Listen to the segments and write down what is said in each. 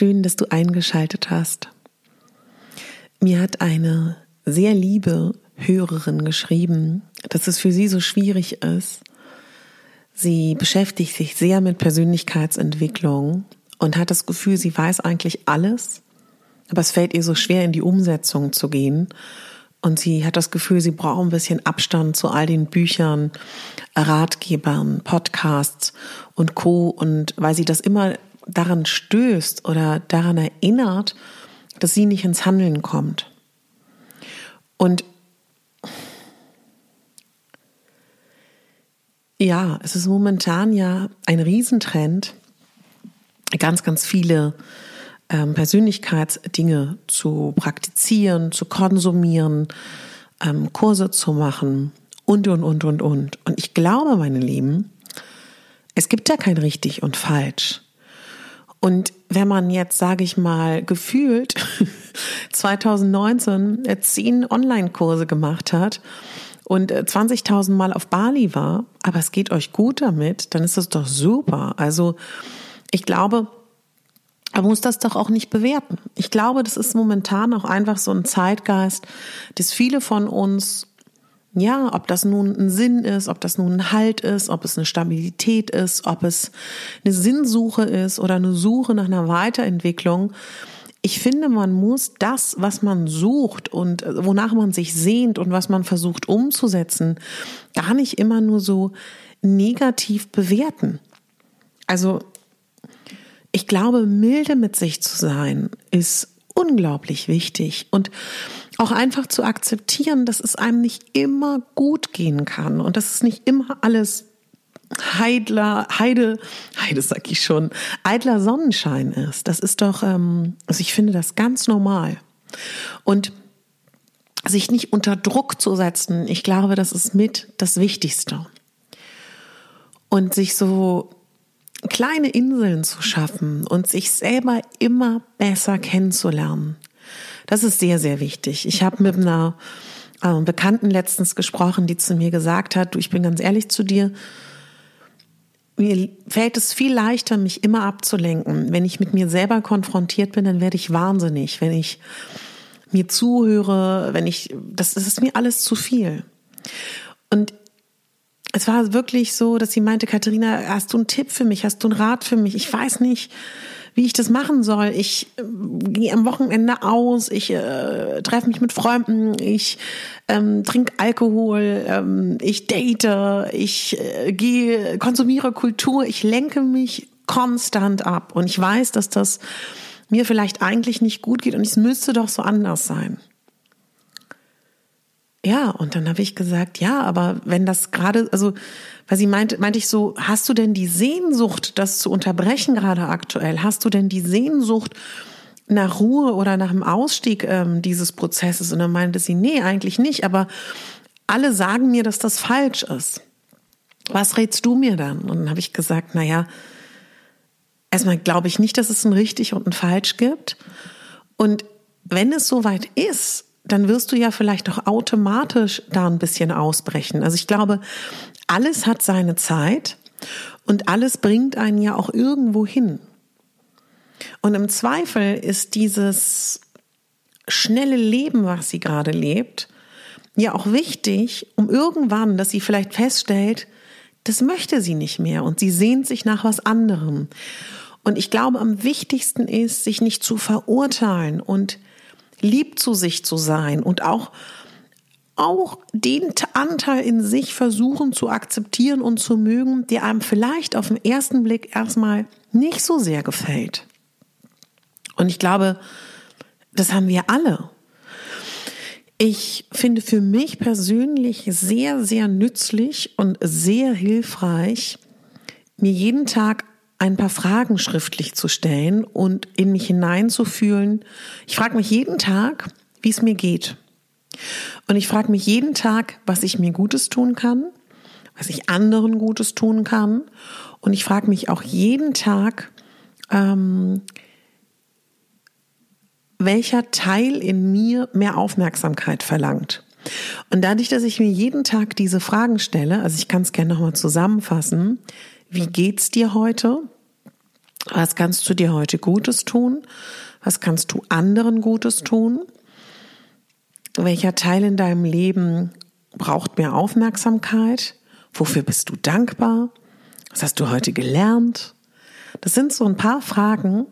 Schön, dass du eingeschaltet hast. Mir hat eine sehr liebe Hörerin geschrieben, dass es für sie so schwierig ist. Sie beschäftigt sich sehr mit Persönlichkeitsentwicklung und hat das Gefühl, sie weiß eigentlich alles, aber es fällt ihr so schwer, in die Umsetzung zu gehen. Und sie hat das Gefühl, sie braucht ein bisschen Abstand zu all den Büchern, Ratgebern, Podcasts und Co. Und weil sie das immer daran stößt oder daran erinnert, dass sie nicht ins Handeln kommt. Und ja, es ist momentan ja ein Riesentrend, ganz, ganz viele ähm, Persönlichkeitsdinge zu praktizieren, zu konsumieren, ähm, Kurse zu machen und, und, und, und, und. Und ich glaube, meine Lieben, es gibt ja kein richtig und falsch. Und wenn man jetzt, sage ich mal, gefühlt 2019 äh, zehn Online-Kurse gemacht hat und 20.000 äh, Mal auf Bali war, aber es geht euch gut damit, dann ist das doch super. Also ich glaube, man muss das doch auch nicht bewerten. Ich glaube, das ist momentan auch einfach so ein Zeitgeist, dass viele von uns ja, ob das nun ein Sinn ist, ob das nun ein Halt ist, ob es eine Stabilität ist, ob es eine Sinnsuche ist oder eine Suche nach einer Weiterentwicklung. Ich finde, man muss das, was man sucht und äh, wonach man sich sehnt und was man versucht umzusetzen, gar nicht immer nur so negativ bewerten. Also, ich glaube, milde mit sich zu sein ist unglaublich wichtig und auch einfach zu akzeptieren, dass es einem nicht immer gut gehen kann und dass es nicht immer alles Heidler, Heide, Heide sag ich schon, eitler Sonnenschein ist. Das ist doch, ähm, also ich finde das ganz normal. Und sich nicht unter Druck zu setzen, ich glaube, das ist mit das Wichtigste. Und sich so kleine Inseln zu schaffen und sich selber immer besser kennenzulernen. Das ist sehr, sehr wichtig. Ich habe mit einer äh, Bekannten letztens gesprochen, die zu mir gesagt hat, du, ich bin ganz ehrlich zu dir, mir fällt es viel leichter, mich immer abzulenken. Wenn ich mit mir selber konfrontiert bin, dann werde ich wahnsinnig. Wenn ich mir zuhöre, wenn ich, das, das ist mir alles zu viel. Und es war wirklich so, dass sie meinte, Katharina, hast du einen Tipp für mich? Hast du einen Rat für mich? Ich weiß nicht, wie ich das machen soll. Ich äh, gehe am Wochenende aus, ich äh, treffe mich mit Freunden, ich ähm, trinke Alkohol, ähm, ich date, ich äh, gehe, konsumiere Kultur, ich lenke mich konstant ab. Und ich weiß, dass das mir vielleicht eigentlich nicht gut geht und es müsste doch so anders sein. Ja, und dann habe ich gesagt, ja, aber wenn das gerade, also, weil sie meinte, meinte ich so, hast du denn die Sehnsucht, das zu unterbrechen gerade aktuell? Hast du denn die Sehnsucht nach Ruhe oder nach dem Ausstieg ähm, dieses Prozesses? Und dann meinte sie, nee, eigentlich nicht, aber alle sagen mir, dass das falsch ist. Was rätst du mir dann? Und dann habe ich gesagt, na ja, erstmal glaube ich nicht, dass es ein richtig und ein falsch gibt. Und wenn es soweit ist, dann wirst du ja vielleicht auch automatisch da ein bisschen ausbrechen. Also ich glaube, alles hat seine Zeit und alles bringt einen ja auch irgendwo hin. Und im Zweifel ist dieses schnelle Leben, was sie gerade lebt, ja auch wichtig, um irgendwann, dass sie vielleicht feststellt, das möchte sie nicht mehr und sie sehnt sich nach was anderem. Und ich glaube, am wichtigsten ist, sich nicht zu verurteilen und lieb zu sich zu sein und auch auch den Anteil in sich versuchen zu akzeptieren und zu mögen, der einem vielleicht auf den ersten Blick erstmal nicht so sehr gefällt. Und ich glaube, das haben wir alle. Ich finde für mich persönlich sehr, sehr nützlich und sehr hilfreich, mir jeden Tag ein paar Fragen schriftlich zu stellen und in mich hineinzufühlen. Ich frage mich jeden Tag, wie es mir geht. Und ich frage mich jeden Tag, was ich mir Gutes tun kann, was ich anderen Gutes tun kann. Und ich frage mich auch jeden Tag, ähm, welcher Teil in mir mehr Aufmerksamkeit verlangt. Und dadurch, dass ich mir jeden Tag diese Fragen stelle, also ich kann es gerne nochmal zusammenfassen, wie geht's dir heute? Was kannst du dir heute Gutes tun? Was kannst du anderen Gutes tun? Welcher Teil in deinem Leben braucht mehr Aufmerksamkeit? Wofür bist du dankbar? Was hast du heute gelernt? Das sind so ein paar Fragen,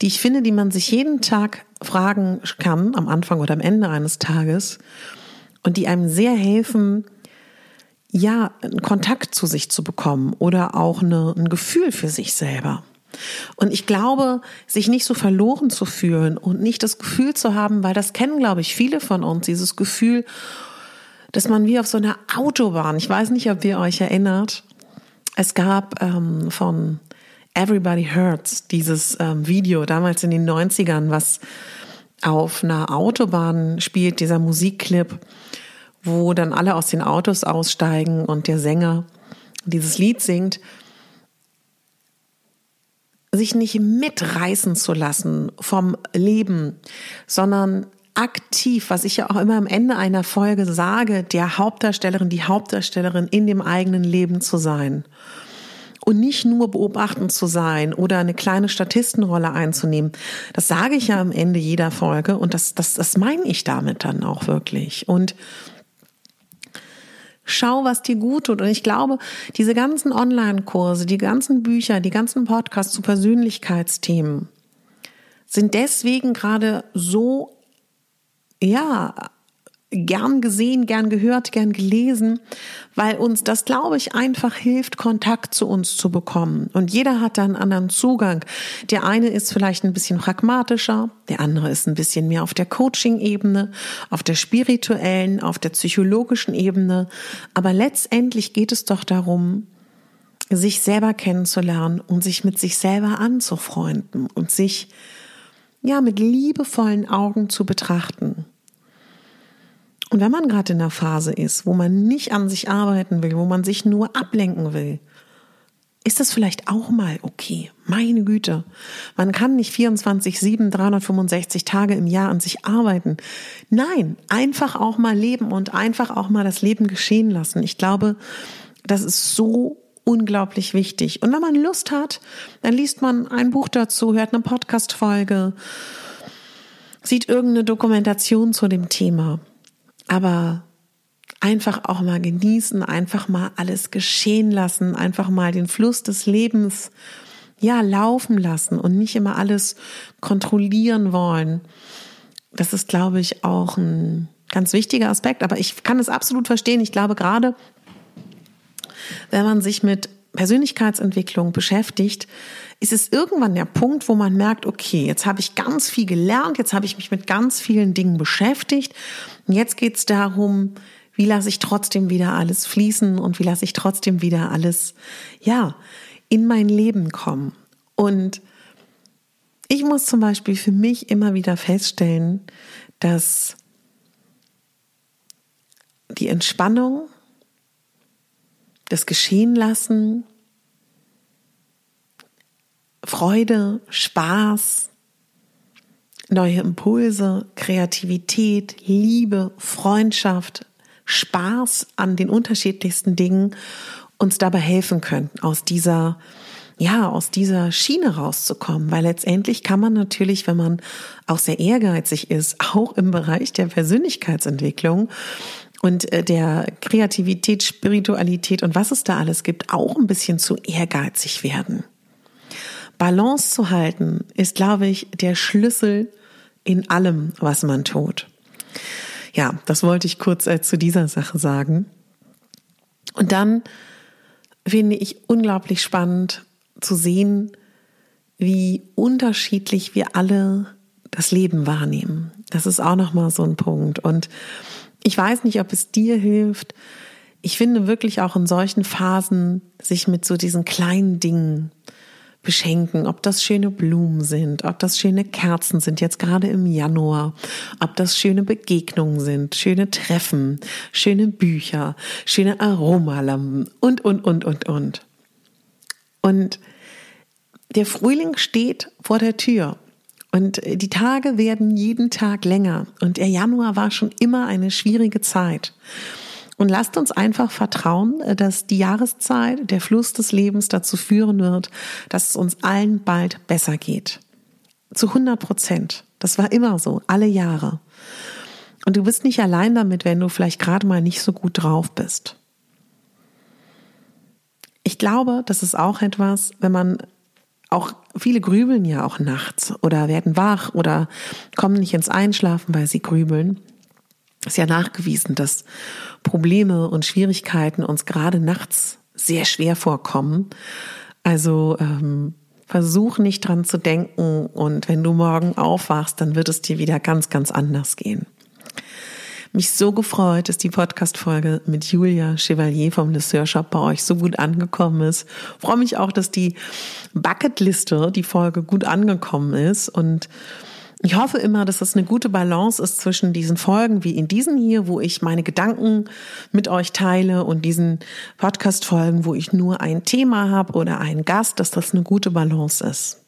die ich finde, die man sich jeden Tag fragen kann, am Anfang oder am Ende eines Tages, und die einem sehr helfen, ja, einen Kontakt zu sich zu bekommen oder auch eine, ein Gefühl für sich selber. Und ich glaube, sich nicht so verloren zu fühlen und nicht das Gefühl zu haben, weil das kennen, glaube ich, viele von uns, dieses Gefühl, dass man wie auf so einer Autobahn, ich weiß nicht, ob ihr euch erinnert, es gab ähm, von Everybody Hurts dieses ähm, Video damals in den 90ern, was auf einer Autobahn spielt, dieser Musikclip wo dann alle aus den Autos aussteigen und der Sänger dieses Lied singt, sich nicht mitreißen zu lassen vom Leben, sondern aktiv, was ich ja auch immer am Ende einer Folge sage, der Hauptdarstellerin, die Hauptdarstellerin in dem eigenen Leben zu sein. Und nicht nur beobachtend zu sein oder eine kleine Statistenrolle einzunehmen. Das sage ich ja am Ende jeder Folge und das, das, das meine ich damit dann auch wirklich. Und Schau, was dir gut tut. Und ich glaube, diese ganzen Online-Kurse, die ganzen Bücher, die ganzen Podcasts zu Persönlichkeitsthemen sind deswegen gerade so, ja, gern gesehen, gern gehört, gern gelesen, weil uns das, glaube ich, einfach hilft, Kontakt zu uns zu bekommen. Und jeder hat da einen anderen Zugang. Der eine ist vielleicht ein bisschen pragmatischer, der andere ist ein bisschen mehr auf der Coaching-Ebene, auf der spirituellen, auf der psychologischen Ebene. Aber letztendlich geht es doch darum, sich selber kennenzulernen und sich mit sich selber anzufreunden und sich ja mit liebevollen Augen zu betrachten. Und wenn man gerade in einer Phase ist, wo man nicht an sich arbeiten will, wo man sich nur ablenken will, ist das vielleicht auch mal okay. Meine Güte. Man kann nicht 24, 7, 365 Tage im Jahr an sich arbeiten. Nein, einfach auch mal leben und einfach auch mal das Leben geschehen lassen. Ich glaube, das ist so unglaublich wichtig. Und wenn man Lust hat, dann liest man ein Buch dazu, hört eine Podcast-Folge, sieht irgendeine Dokumentation zu dem Thema. Aber einfach auch mal genießen, einfach mal alles geschehen lassen, einfach mal den Fluss des Lebens ja laufen lassen und nicht immer alles kontrollieren wollen. Das ist, glaube ich, auch ein ganz wichtiger Aspekt. Aber ich kann es absolut verstehen. Ich glaube, gerade wenn man sich mit Persönlichkeitsentwicklung beschäftigt, ist es irgendwann der Punkt, wo man merkt, okay, jetzt habe ich ganz viel gelernt, jetzt habe ich mich mit ganz vielen Dingen beschäftigt. Und jetzt geht es darum, wie lasse ich trotzdem wieder alles fließen und wie lasse ich trotzdem wieder alles, ja, in mein Leben kommen. Und ich muss zum Beispiel für mich immer wieder feststellen, dass die Entspannung, das Geschehen lassen, Freude, Spaß, neue Impulse, Kreativität, Liebe, Freundschaft, Spaß an den unterschiedlichsten Dingen uns dabei helfen können, aus dieser ja, aus dieser Schiene rauszukommen, weil letztendlich kann man natürlich, wenn man auch sehr ehrgeizig ist, auch im Bereich der Persönlichkeitsentwicklung und äh, der Kreativität, Spiritualität und was es da alles gibt, auch ein bisschen zu ehrgeizig werden. Balance zu halten ist, glaube ich, der Schlüssel in allem, was man tut. Ja, das wollte ich kurz äh, zu dieser Sache sagen. Und dann finde ich unglaublich spannend zu sehen, wie unterschiedlich wir alle das Leben wahrnehmen. Das ist auch noch mal so ein Punkt und ich weiß nicht, ob es dir hilft. Ich finde wirklich auch in solchen Phasen sich mit so diesen kleinen Dingen beschenken, ob das schöne Blumen sind, ob das schöne Kerzen sind, jetzt gerade im Januar, ob das schöne Begegnungen sind, schöne Treffen, schöne Bücher, schöne Aromalampen und, und, und, und, und. Und der Frühling steht vor der Tür und die Tage werden jeden Tag länger und der Januar war schon immer eine schwierige Zeit. Und lasst uns einfach vertrauen, dass die Jahreszeit, der Fluss des Lebens dazu führen wird, dass es uns allen bald besser geht. Zu 100 Prozent. Das war immer so, alle Jahre. Und du bist nicht allein damit, wenn du vielleicht gerade mal nicht so gut drauf bist. Ich glaube, das ist auch etwas, wenn man auch viele grübeln ja auch nachts oder werden wach oder kommen nicht ins Einschlafen, weil sie grübeln. Ist ja nachgewiesen, dass Probleme und Schwierigkeiten uns gerade nachts sehr schwer vorkommen. Also ähm, versuch nicht dran zu denken und wenn du morgen aufwachst, dann wird es dir wieder ganz, ganz anders gehen mich so gefreut, dass die Podcast-Folge mit Julia Chevalier vom Le Shop bei euch so gut angekommen ist. freue mich auch, dass die Bucketliste, die Folge gut angekommen ist und ich hoffe immer, dass es eine gute Balance ist zwischen diesen Folgen wie in diesen hier, wo ich meine Gedanken mit euch teile und diesen Podcast-Folgen, wo ich nur ein Thema habe oder einen Gast, dass das eine gute Balance ist.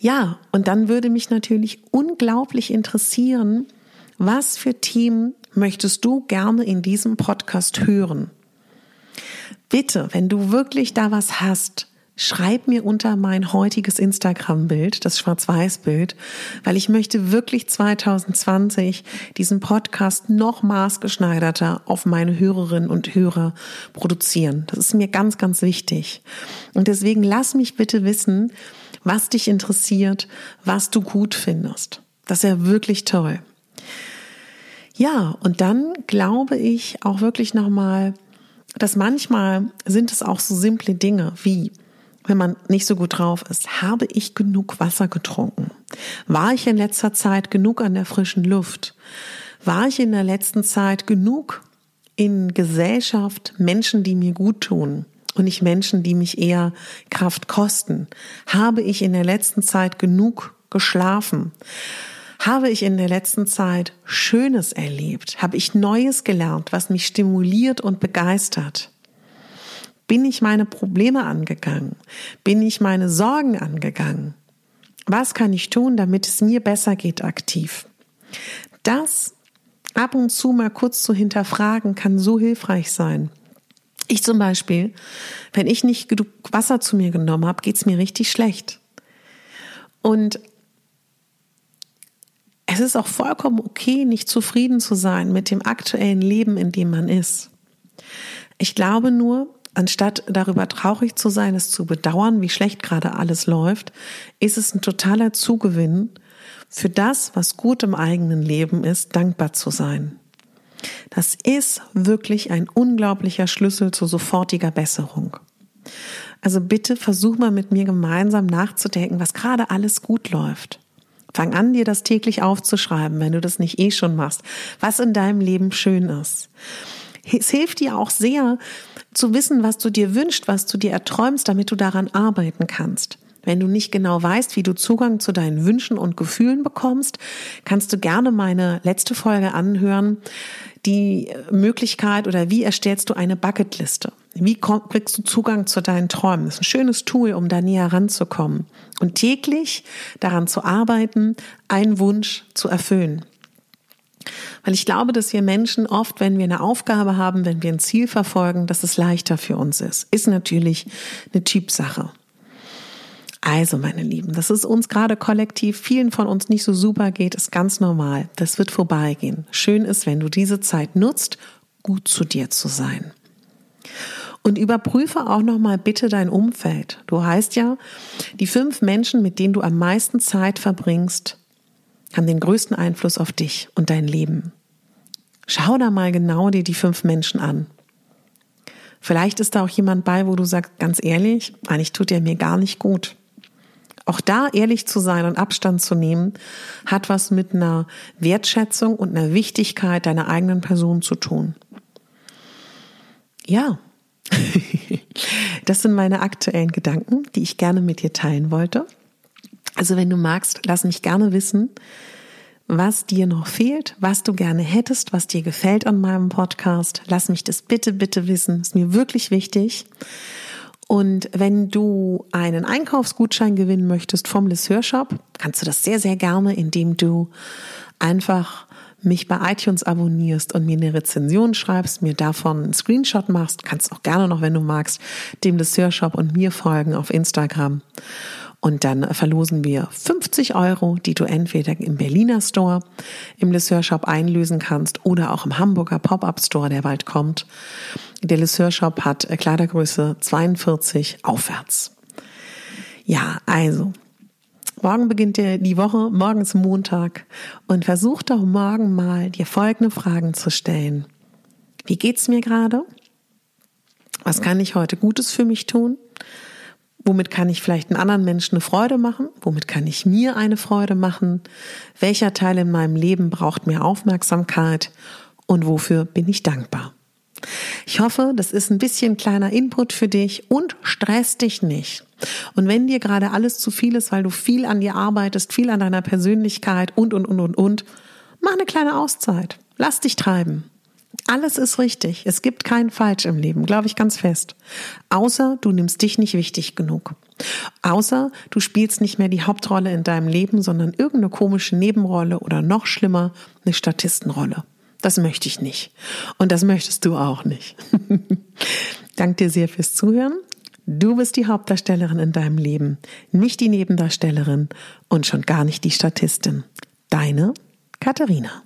Ja, und dann würde mich natürlich unglaublich interessieren, was für Themen möchtest du gerne in diesem Podcast hören? Bitte, wenn du wirklich da was hast, schreib mir unter mein heutiges Instagram-Bild, das Schwarz-Weiß-Bild, weil ich möchte wirklich 2020 diesen Podcast noch maßgeschneiderter auf meine Hörerinnen und Hörer produzieren. Das ist mir ganz, ganz wichtig. Und deswegen lass mich bitte wissen, was dich interessiert, was du gut findest. Das wäre wirklich toll. Ja, und dann glaube ich auch wirklich nochmal, dass manchmal sind es auch so simple Dinge wie, wenn man nicht so gut drauf ist, habe ich genug Wasser getrunken? War ich in letzter Zeit genug an der frischen Luft? War ich in der letzten Zeit genug in Gesellschaft Menschen, die mir gut tun? Und nicht Menschen, die mich eher Kraft kosten. Habe ich in der letzten Zeit genug geschlafen? Habe ich in der letzten Zeit Schönes erlebt? Habe ich Neues gelernt, was mich stimuliert und begeistert? Bin ich meine Probleme angegangen? Bin ich meine Sorgen angegangen? Was kann ich tun, damit es mir besser geht aktiv? Das ab und zu mal kurz zu hinterfragen kann so hilfreich sein. Ich zum Beispiel, wenn ich nicht genug Wasser zu mir genommen habe, geht es mir richtig schlecht. Und es ist auch vollkommen okay, nicht zufrieden zu sein mit dem aktuellen Leben, in dem man ist. Ich glaube nur, anstatt darüber traurig zu sein, es zu bedauern, wie schlecht gerade alles läuft, ist es ein totaler Zugewinn, für das, was gut im eigenen Leben ist, dankbar zu sein. Das ist wirklich ein unglaublicher Schlüssel zu sofortiger Besserung. Also bitte versuch mal mit mir gemeinsam nachzudenken, was gerade alles gut läuft. Fang an, dir das täglich aufzuschreiben, wenn du das nicht eh schon machst, was in deinem Leben schön ist. Es hilft dir auch sehr zu wissen, was du dir wünschst, was du dir erträumst, damit du daran arbeiten kannst. Wenn du nicht genau weißt, wie du Zugang zu deinen Wünschen und Gefühlen bekommst, kannst du gerne meine letzte Folge anhören. Die Möglichkeit oder wie erstellst du eine Bucketliste? Wie kriegst du Zugang zu deinen Träumen? Das ist ein schönes Tool, um da näher ranzukommen und täglich daran zu arbeiten, einen Wunsch zu erfüllen. Weil ich glaube, dass wir Menschen oft, wenn wir eine Aufgabe haben, wenn wir ein Ziel verfolgen, dass es leichter für uns ist. Ist natürlich eine Typsache. Also, meine Lieben, dass es uns gerade kollektiv vielen von uns nicht so super geht, ist ganz normal. Das wird vorbeigehen. Schön ist, wenn du diese Zeit nutzt, gut zu dir zu sein. Und überprüfe auch nochmal bitte dein Umfeld. Du heißt ja, die fünf Menschen, mit denen du am meisten Zeit verbringst, haben den größten Einfluss auf dich und dein Leben. Schau da mal genau dir die fünf Menschen an. Vielleicht ist da auch jemand bei, wo du sagst, ganz ehrlich, eigentlich tut er mir gar nicht gut. Auch da ehrlich zu sein und Abstand zu nehmen, hat was mit einer Wertschätzung und einer Wichtigkeit deiner eigenen Person zu tun. Ja, das sind meine aktuellen Gedanken, die ich gerne mit dir teilen wollte. Also wenn du magst, lass mich gerne wissen, was dir noch fehlt, was du gerne hättest, was dir gefällt an meinem Podcast. Lass mich das bitte, bitte wissen. Ist mir wirklich wichtig. Und wenn du einen Einkaufsgutschein gewinnen möchtest vom Les Hörshop, kannst du das sehr, sehr gerne, indem du einfach mich bei iTunes abonnierst und mir eine Rezension schreibst, mir davon einen Screenshot machst, kannst auch gerne noch, wenn du magst, dem Les Hörshop und mir folgen auf Instagram. Und dann verlosen wir 50 Euro, die du entweder im Berliner Store, im Lesseur Shop einlösen kannst oder auch im Hamburger Pop-Up Store, der bald kommt. Der Lesseur Shop hat Kleidergröße 42 aufwärts. Ja, also. Morgen beginnt die Woche, morgen ist Montag und versuch doch morgen mal dir folgende Fragen zu stellen. Wie geht's mir gerade? Was kann ich heute Gutes für mich tun? Womit kann ich vielleicht einen anderen Menschen eine Freude machen? Womit kann ich mir eine Freude machen? Welcher Teil in meinem Leben braucht mehr Aufmerksamkeit? Und wofür bin ich dankbar? Ich hoffe, das ist ein bisschen kleiner Input für dich und stress dich nicht. Und wenn dir gerade alles zu viel ist, weil du viel an dir arbeitest, viel an deiner Persönlichkeit und, und, und, und, und, mach eine kleine Auszeit. Lass dich treiben. Alles ist richtig. Es gibt kein Falsch im Leben, glaube ich ganz fest. Außer du nimmst dich nicht wichtig genug. Außer du spielst nicht mehr die Hauptrolle in deinem Leben, sondern irgendeine komische Nebenrolle oder noch schlimmer, eine Statistenrolle. Das möchte ich nicht. Und das möchtest du auch nicht. Dank dir sehr fürs Zuhören. Du bist die Hauptdarstellerin in deinem Leben, nicht die Nebendarstellerin und schon gar nicht die Statistin. Deine Katharina.